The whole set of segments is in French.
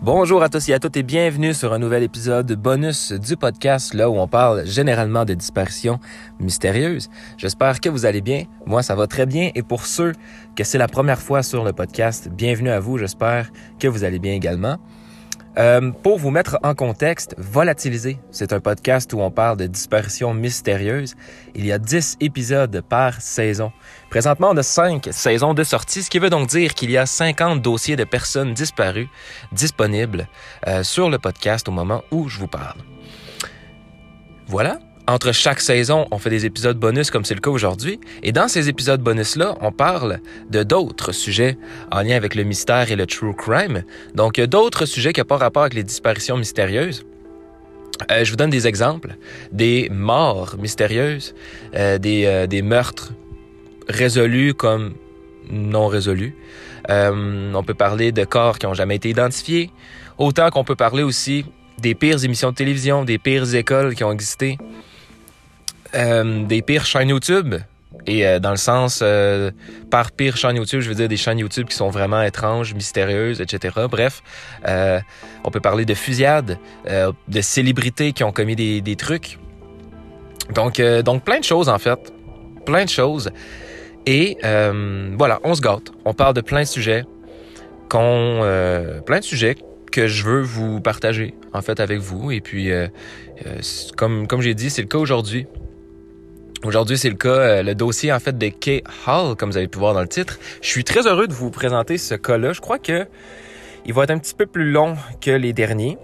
Bonjour à tous et à toutes et bienvenue sur un nouvel épisode bonus du podcast, là où on parle généralement de disparitions mystérieuses. J'espère que vous allez bien. Moi, ça va très bien. Et pour ceux que c'est la première fois sur le podcast, bienvenue à vous. J'espère que vous allez bien également. Euh, pour vous mettre en contexte, Volatiliser, c'est un podcast où on parle de disparitions mystérieuses. Il y a 10 épisodes par saison. Présentement, on a 5 saisons de sortie, ce qui veut donc dire qu'il y a 50 dossiers de personnes disparues disponibles euh, sur le podcast au moment où je vous parle. Voilà, entre chaque saison, on fait des épisodes bonus comme c'est le cas aujourd'hui. Et dans ces épisodes bonus-là, on parle de d'autres sujets en lien avec le mystère et le true crime. Donc, d'autres sujets qui n'ont pas rapport avec les disparitions mystérieuses. Euh, je vous donne des exemples. Des morts mystérieuses, euh, des, euh, des, meurtres résolus comme non résolus. on peut parler de corps qui n'ont jamais été identifiés. Autant qu'on peut parler aussi des pires émissions de télévision, des pires écoles qui ont existé. Euh, des pires chaînes YouTube. Et euh, dans le sens, euh, par pire chaîne YouTube, je veux dire des chaînes YouTube qui sont vraiment étranges, mystérieuses, etc. Bref, on peut parler de fusillades, de célébrités qui ont commis des, trucs. Donc, donc plein de choses en fait. Plein de choses. Et voilà, on se gâte. On parle de plein de sujets. Plein de sujets que je veux vous partager en fait avec vous. Et puis, comme, comme j'ai dit, c'est le cas aujourd'hui. Aujourd'hui, c'est le cas, euh, le dossier en fait de Kay Hall, comme vous avez pu voir dans le titre. Je suis très heureux de vous présenter ce cas-là. Je crois que il va être un petit peu plus long que les derniers.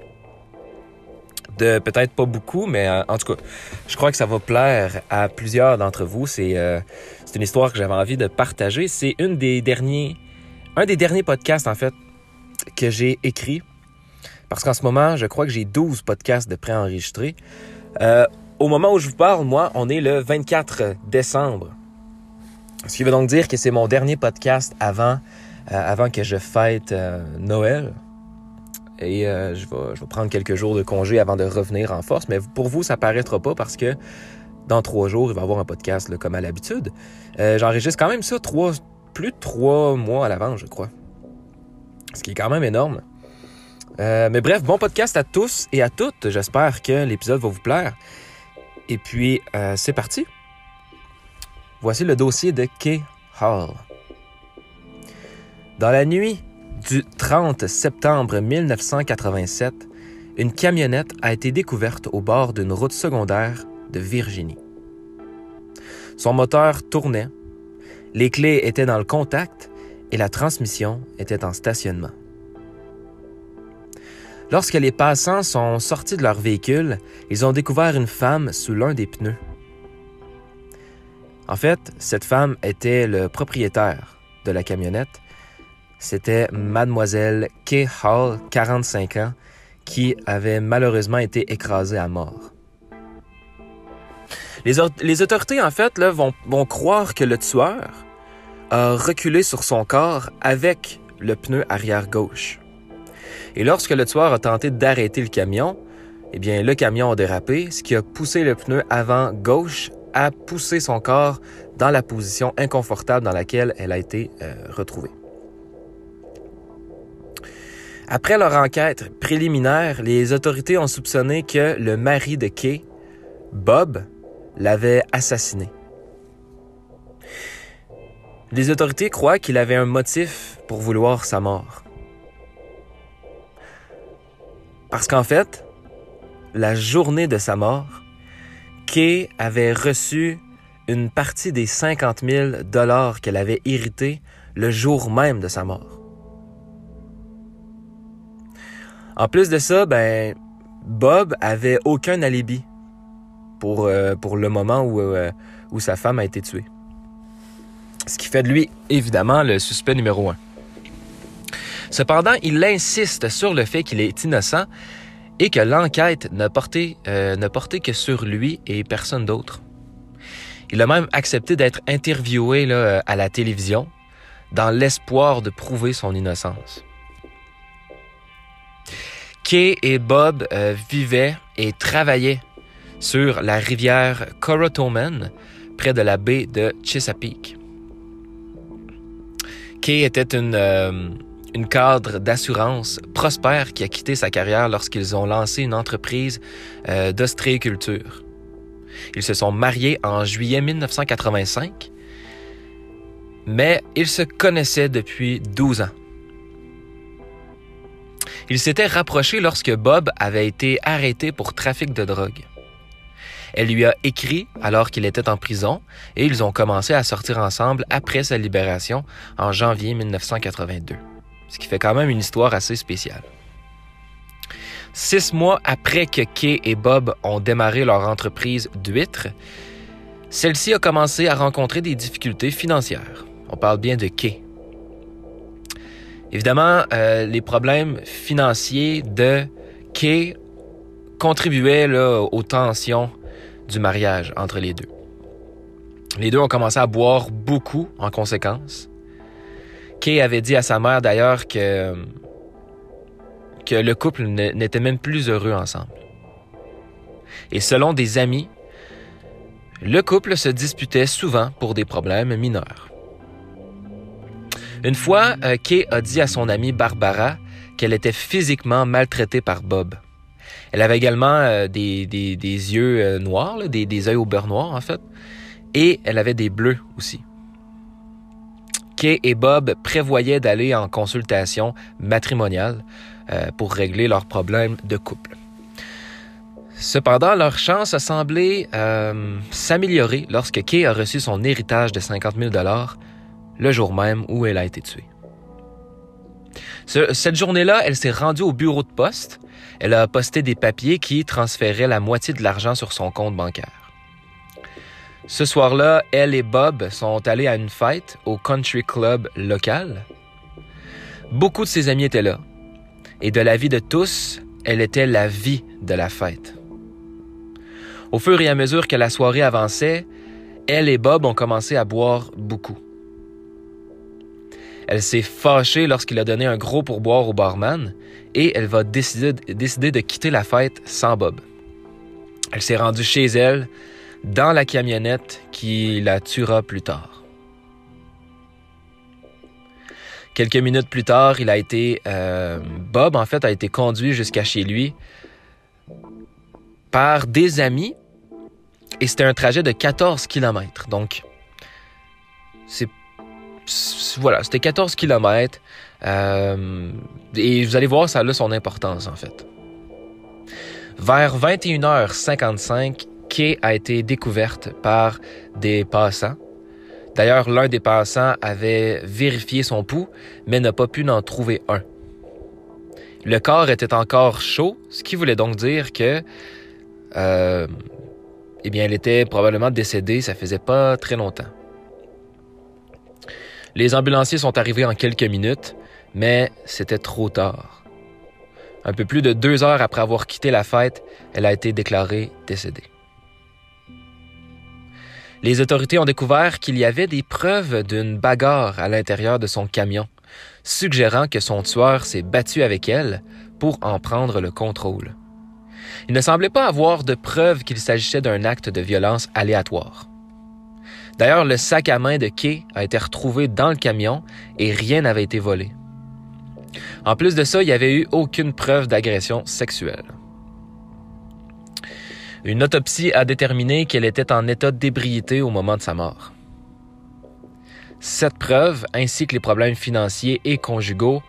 De peut-être pas beaucoup, mais euh, en tout cas, je crois que ça va plaire à plusieurs d'entre vous. C'est euh, une histoire que j'avais envie de partager. C'est une des derniers, un des derniers podcasts en fait que j'ai écrit. Parce qu'en ce moment, je crois que j'ai 12 podcasts de préenregistrés. Euh, au moment où je vous parle, moi, on est le 24 décembre. Ce qui veut donc dire que c'est mon dernier podcast avant, euh, avant que je fête euh, Noël. Et euh, je, vais, je vais prendre quelques jours de congé avant de revenir en force. Mais pour vous, ça paraîtra pas parce que dans trois jours, il va y avoir un podcast comme à l'habitude. J'enregistre quand même ça trois, plus de trois mois à l'avance, je crois. Ce qui est quand même énorme. mais bref, bon podcast à tous et à toutes. J'espère que l'épisode va vous plaire. Et puis, euh, c'est parti. Voici le dossier de Kay Hall. Dans la nuit du 30 septembre 1987, une camionnette a été découverte au bord d'une route secondaire de Virginie. Son moteur tournait, les clés étaient dans le contact et la transmission était en stationnement. Lorsque les passants sont sortis de leur véhicule, ils ont découvert une femme sous l'un des pneus. En fait, cette femme était le propriétaire de la camionnette. C'était mademoiselle Kay Hall, 45 ans, qui avait malheureusement été écrasée à mort. Les, autorités, en fait, vont croire que le tueur a reculé sur son corps avec le pneu arrière gauche. Et lorsque le tueur a tenté d'arrêter le camion, eh bien, le camion a dérapé, ce qui a poussé le pneu avant gauche à pousser son corps dans la position inconfortable dans laquelle elle a été euh, retrouvée. Après leur enquête préliminaire, les autorités ont soupçonné que le mari de Kay, Bob, l'avait assassiné. Les autorités croient qu'il avait un motif pour vouloir sa mort. Parce qu'en fait, la journée de sa mort, Kay avait reçu une partie des 50 000 dollars qu'elle avait hérités le jour même de sa mort. En plus de ça, ben, Bob avait aucun alibi pour, euh, le moment où, euh, où sa femme a été tuée. Ce qui fait de lui, évidemment, le suspect numéro un. Cependant, il insiste sur le fait qu'il est innocent et que l'enquête ne portait, euh, que sur lui et personne d'autre. Il a même accepté d'être interviewé là, à la télévision dans l'espoir de prouver son innocence. Kay et Bob euh, vivaient et travaillaient sur la rivière Corotoman, près de la baie de Chesapeake. Kay était une, euh, une cadre d'assurance prospère qui a quitté sa carrière lorsqu'ils ont lancé une entreprise euh, d'ostréiculture. Ils se sont mariés en juillet 1985, mais ils se connaissaient depuis 12 ans. Ils s'étaient rapprochés lorsque Bob avait été arrêté pour trafic de drogue. Elle lui a écrit alors qu'il était en prison et ils ont commencé à sortir ensemble après sa libération en janvier 1982. Ce qui fait quand même une histoire assez spéciale. Six mois après que Kay et Bob ont démarré leur entreprise d'huîtres, celle-ci a commencé à rencontrer des difficultés financières. On parle bien de Kay. Évidemment, euh, les problèmes financiers de Kay contribuaient aux tensions du mariage entre les deux. Les deux ont commencé à boire beaucoup en conséquence. Kay avait dit à sa mère d'ailleurs que, le couple n'était même plus heureux ensemble. Et selon des amis, le couple se disputait souvent pour des problèmes mineurs. Une fois, euh, Kay a dit à son amie Barbara qu'elle était physiquement maltraitée par Bob. Elle avait également euh, des, yeux euh, noirs, des, des yeux au beurre noir en fait, et elle avait des bleus aussi. Kay et Bob prévoyaient d'aller en consultation matrimoniale pour régler leurs problèmes de couple. Cependant, leur chance a semblé s'améliorer lorsque Kay a reçu son héritage de 50 000 le jour même où elle a été tuée. cette journée-là, elle s'est rendue au bureau de poste. Elle a posté des papiers qui transféraient la moitié de l'argent sur son compte bancaire. Ce soir-là, elle et Bob sont allés à une fête au country club local. Beaucoup de ses amis étaient là. Et de la vie de tous, elle était la vie de la fête. Au fur et à mesure que la soirée avançait, elle et Bob ont commencé à boire beaucoup. Elle s'est fâchée lorsqu'il a donné un gros pourboire au barman et elle va décider, de quitter la fête sans Bob. Elle s'est rendue chez elle, dans la camionnette qui la tuera plus tard. Quelques minutes plus tard, il a été euh, Bob en fait a été conduit jusqu'à chez lui par des amis et c'était un trajet de 14 km. Donc c'est voilà, c'était 14 km. Euh, et vous allez voir, ça a son importance, en fait. Vers 21h55, A été découverte par des passants. D'ailleurs, l'un des passants avait vérifié son pouls, mais n'a pas pu en trouver un. Le corps était encore chaud, ce qui voulait donc dire que, euh, eh bien, elle était probablement décédée, ça faisait pas très longtemps. Les ambulanciers sont arrivés en quelques minutes, mais c'était trop tard. Un peu plus de deux heures après avoir quitté la fête, elle a été déclarée décédée. Les autorités ont découvert qu'il y avait des preuves d'une bagarre à l'intérieur de son camion, suggérant que son tueur s'est battu avec elle pour en prendre le contrôle. Il ne semblait pas avoir de preuves qu'il s'agissait d'un acte de violence aléatoire. D'ailleurs, le sac à main de Kay a été retrouvé dans le camion et rien n'avait été volé. En plus de ça, il n'y avait eu aucune preuve d'agression sexuelle. Une autopsie a déterminé qu'elle était en état d'ébriété au moment de sa mort. Cette preuve, ainsi que les problèmes financiers et conjugaux,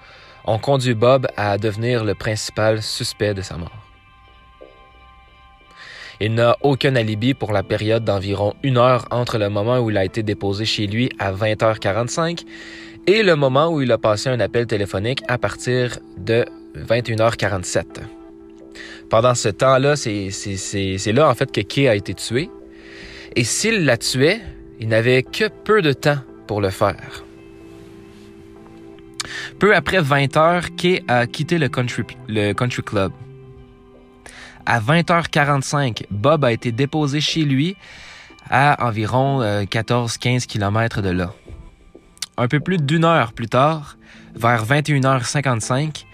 ont conduit Bob à devenir le principal suspect de sa mort. Il n'a aucun alibi pour la période d'environ une heure entre le moment où il a été déposé chez lui à 20h45 et le moment où il a passé un appel téléphonique à partir de 21h47. Pendant ce temps-là, c'est là en fait que Kay a été tué. Et s'il la tuait, il n'avait que peu de temps pour le faire. Peu après 20 h Kay a quitté le country, le country club. À 20h45, Bob a été déposé chez lui à environ 14-15 euh, km de là. Un peu plus d'une heure plus tard, vers 21h55,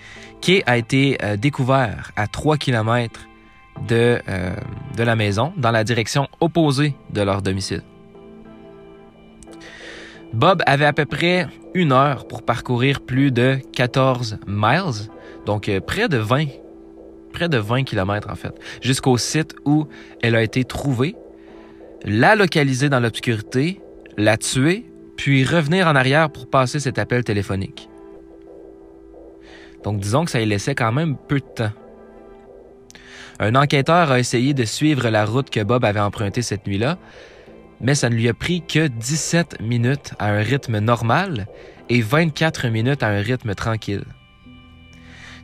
Kay a été euh, découvert à 3 km de, euh, de la maison, dans la direction opposée de leur domicile. Bob avait à peu près une heure pour parcourir plus de 14 miles, donc euh, près de 20, près de 20 kilomètres en fait, jusqu'au site où elle a été trouvée, la localiser dans l'obscurité, la tuer, puis revenir en arrière pour passer cet appel téléphonique. Donc disons que ça y laissait quand même peu de temps. Un enquêteur a essayé de suivre la route que Bob avait empruntée cette nuit-là, mais ça ne lui a pris que 17 minutes à un rythme normal et 24 minutes à un rythme tranquille.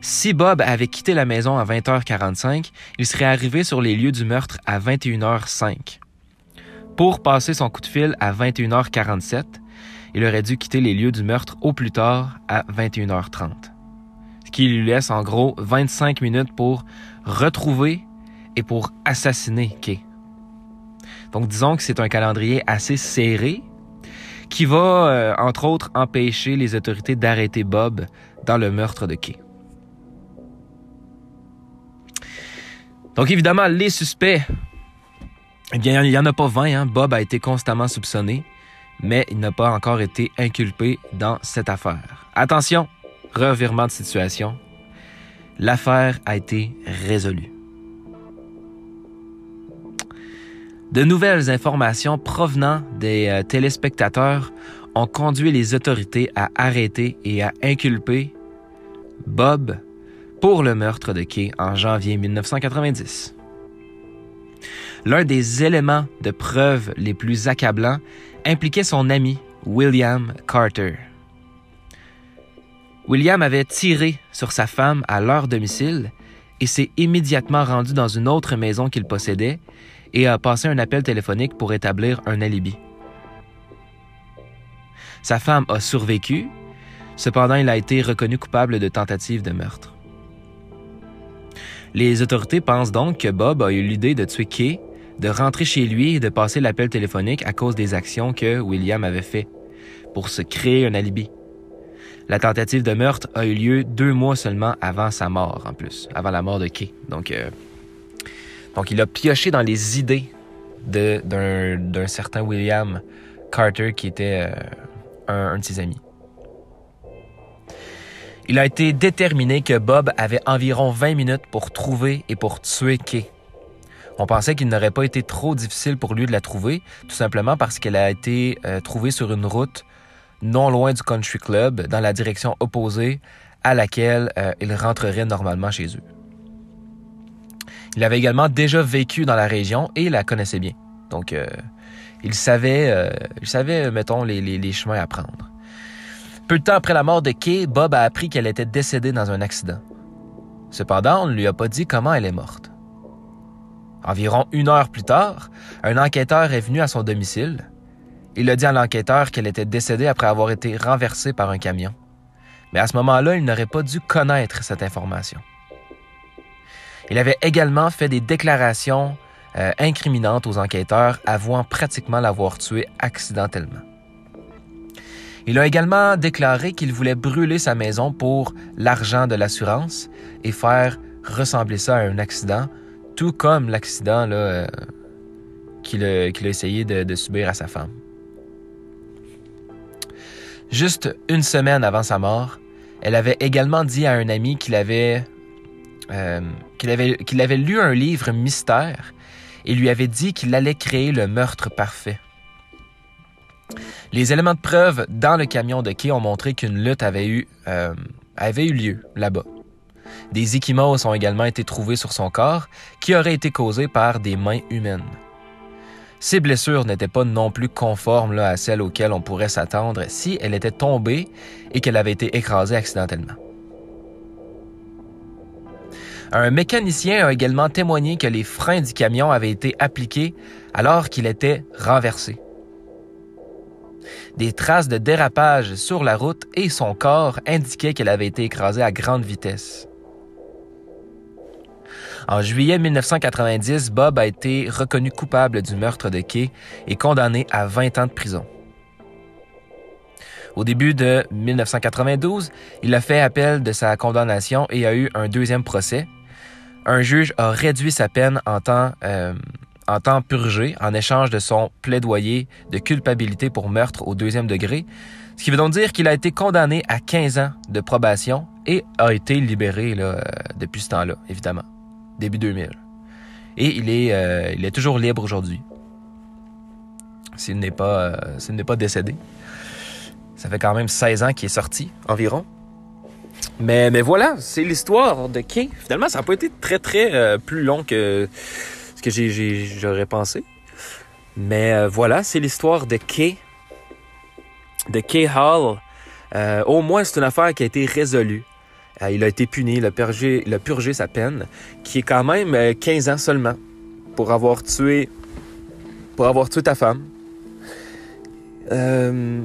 Si Bob avait quitté la maison à 20h45, il serait arrivé sur les lieux du meurtre à 21h05. Pour passer son coup de fil à 21h47, il aurait dû quitter les lieux du meurtre au plus tard à 21h30. Qui lui laisse en gros 25 minutes pour retrouver et pour assassiner Kay. Donc disons que c'est un calendrier assez serré qui va, euh, entre autres, empêcher les autorités d'arrêter Bob dans le meurtre de Kay. Donc évidemment, les suspects, eh bien, il n'y en a pas 20. Hein. Bob a été constamment soupçonné, mais il n'a pas encore été inculpé dans cette affaire. Attention, revirement de situation. L'affaire a été résolue. De nouvelles informations provenant des euh, téléspectateurs ont conduit les autorités à arrêter et à inculper Bob pour le meurtre de Kay en janvier 1990. L'un des éléments de preuve les plus accablants impliquait son ami William Carter. William avait tiré sur sa femme à leur domicile et s'est immédiatement rendu dans une autre maison qu'il possédait et a passé un appel téléphonique pour établir un alibi. Sa femme a survécu, cependant il a été reconnu coupable de tentative de meurtre. Les autorités pensent donc que Bob a eu l'idée de tuer Kay, de rentrer chez lui et de passer l'appel téléphonique à cause des actions que William avait fait pour se créer un alibi. La tentative de meurtre a eu lieu deux mois seulement avant sa mort, en plus, avant la mort de Kay. Donc, euh, il a pioché dans les idées d'un certain William Carter qui était euh, un, de ses amis. Il a été déterminé que Bob avait environ 20 minutes pour trouver et pour tuer Kay. On pensait qu'il n'aurait pas été trop difficile pour lui de la trouver, tout simplement parce qu'elle a été euh, trouvée sur une route non loin du country club, dans la direction opposée à laquelle euh, il rentrerait normalement chez eux. Il avait également déjà vécu dans la région et la connaissait bien. Donc, euh, il savait, euh, il savait, mettons, les, chemins à prendre. Peu de temps après la mort de Kay, Bob a appris qu'elle était décédée dans un accident. Cependant, on ne lui a pas dit comment elle est morte. Environ une heure plus tard, un enquêteur est venu à son domicile. Il a dit à l'enquêteur qu'elle était décédée après avoir été renversée par un camion. Mais à ce moment-là, il n'aurait pas dû connaître cette information. Il avait également fait des déclarations euh, incriminantes aux enquêteurs, avouant pratiquement l'avoir tué accidentellement. Il a également déclaré qu'il voulait brûler sa maison pour l'argent de l'assurance et faire ressembler ça à un accident, tout comme l'accident euh, qu'il a, essayé de, subir à sa femme. Juste une semaine avant sa mort, elle avait également dit à un ami qu'il avait euh, qu'il avait, qu'il avait lu un livre mystère et lui avait dit qu'il allait créer le meurtre parfait. Les éléments de preuve dans le camion de Kay ont montré qu'une lutte avait eu, euh, avait eu lieu là-bas. Des échymoses ont également été trouvés sur son corps qui auraient été causés par des mains humaines. Ces blessures n'étaient pas non plus conformes à celles auxquelles on pourrait s'attendre si elle était tombée et qu'elle avait été écrasée accidentellement. Un mécanicien a également témoigné que les freins du camion avaient été appliqués alors qu'il était renversé. Des traces de dérapage sur la route et son corps indiquaient qu'elle avait été écrasée à grande vitesse. En juillet 1990, Bob a été reconnu coupable du meurtre de Kay et condamné à 20 ans de prison. Au début de 1992, il a fait appel de sa condamnation et a eu un deuxième procès, un juge a réduit sa peine en temps, euh, temps purgé en échange de son plaidoyer de culpabilité pour meurtre au deuxième degré, ce qui veut donc dire qu'il a été condamné à 15 ans de probation et a été libéré là, euh, depuis ce temps-là, évidemment, début 2000. Et il est, euh, il est toujours libre aujourd'hui, s'il n'est pas, euh, décédé. Ça fait quand même 16 ans qu'il est sorti, environ. Mais, voilà, c'est l'histoire de Kay. Finalement, ça n'a pas été très, très euh, plus long que ce que j'aurais pensé. Mais voilà, c'est l'histoire de Kay. De Kay Hall. Au moins, c'est une affaire qui a été résolue. Euh, il a été puni, il a, purgé, sa peine, qui est quand même euh, 15 ans seulement, pour avoir tué, pour avoir tué ta femme. Euh,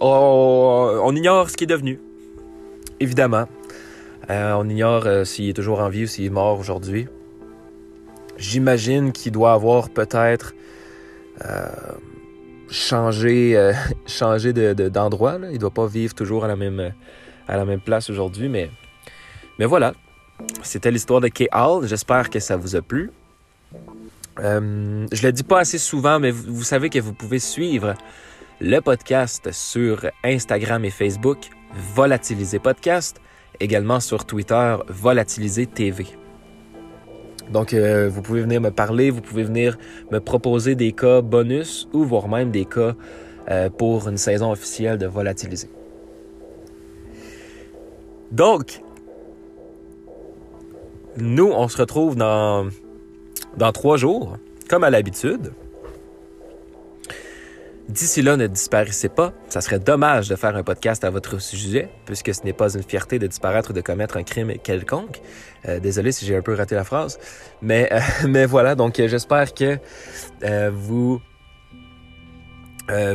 on, ignore ce qu'il est devenu, évidemment. Euh, on ignore euh, s'il est toujours en vie ou s'il est mort aujourd'hui. J'imagine qu'il doit avoir peut-être euh, changé, euh, changé de- de- d'endroit. il ne doit pas vivre toujours à la même, à la même place aujourd'hui, mais, mais voilà. C'était l'histoire de Kay Hall. J'espère que ça vous a plu. Euh, je le dis pas assez souvent, mais vous, vous savez que vous pouvez suivre le podcast sur Instagram et Facebook, Volatiliser Podcast, également sur Twitter, Volatiliser TV. Donc, euh, vous pouvez venir me parler, vous pouvez venir me proposer des cas bonus ou voire même des cas euh, pour une saison officielle de Volatiliser. Donc, nous, on se retrouve dans, dans trois jours, comme à l'habitude. D'ici là, ne disparaissez pas. Ça serait dommage de faire un podcast à votre sujet, puisque ce n'est pas une fierté de disparaître ou de commettre un crime quelconque. Euh, désolé si j'ai un peu raté la phrase. Mais, euh, voilà, donc j'espère que euh, vous...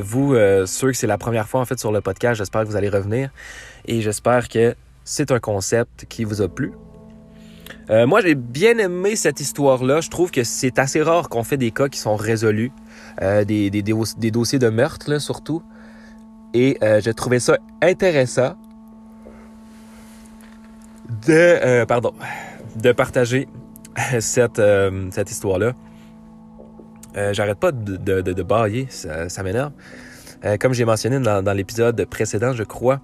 vous, ceux que c'est la première fois en fait sur le podcast, j'espère que vous allez revenir. Et j'espère que c'est un concept qui vous a plu? Euh, moi, j'ai bien aimé cette histoire-là. Je trouve que c'est assez rare qu'on fait des cas qui sont résolus, euh, des, dossiers de meurtre, surtout. Et euh, j'ai trouvé ça intéressant de, partager cette, histoire-là. J'arrête pas de, bailler, ça, m'énerve. Comme j'ai mentionné dans l'épisode précédent, je crois,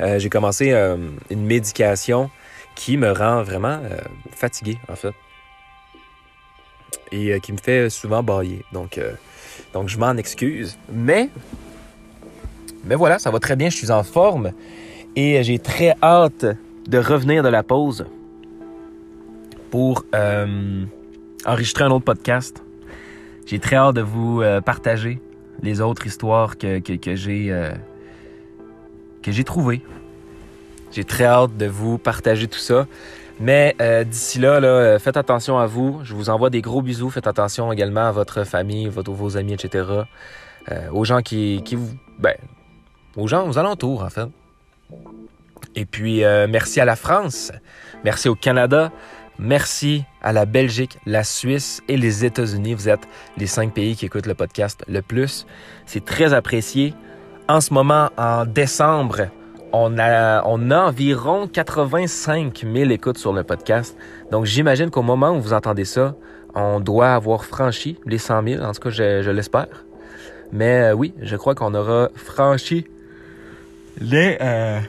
euh, j'ai commencé euh, une médication qui me rend vraiment euh, fatigué, en fait. Et qui me fait souvent bailler. Donc, donc je m'en excuse. Mais, mais voilà, ça va très bien, je suis en forme. Et j'ai très hâte de revenir de la pause pour enregistrer un autre podcast. J'ai très hâte de vous partager les autres histoires que, que, j'ai j'ai trouvées. J'ai très hâte de vous partager tout ça. Mais euh, d'ici là, là, euh, faites attention à vous. Je vous envoie des gros bisous. Faites attention également à votre famille, votre, vos amis, etc. Euh, aux gens qui, qui vous... Ben, aux gens aux alentours, en fait. Et puis, merci à la France. Merci au Canada. Merci à la Belgique, la Suisse et les États-Unis. Vous êtes les cinq pays qui écoutent le podcast le plus. C'est très apprécié. En ce moment, en décembre, on a, on a environ 85 000 écoutes sur le podcast. Donc, j'imagine qu'au moment où vous entendez ça, on doit avoir franchi les 100 000. En tout cas, je, l'espère. Mais euh, oui, je crois qu'on aura franchi les, euh,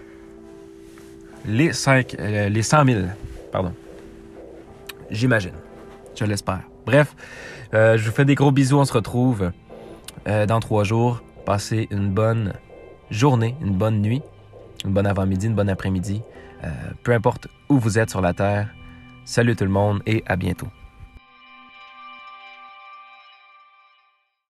les, 5, euh, les 100 000. Pardon. J'imagine. Je l'espère. Bref, je vous fais des gros bisous. On se retrouve dans trois jours. Passez une bonne journée, une bonne nuit, une bonne avant-midi, une bonne après-midi. Euh, peu importe où vous êtes sur la Terre. Salut tout le monde et à bientôt.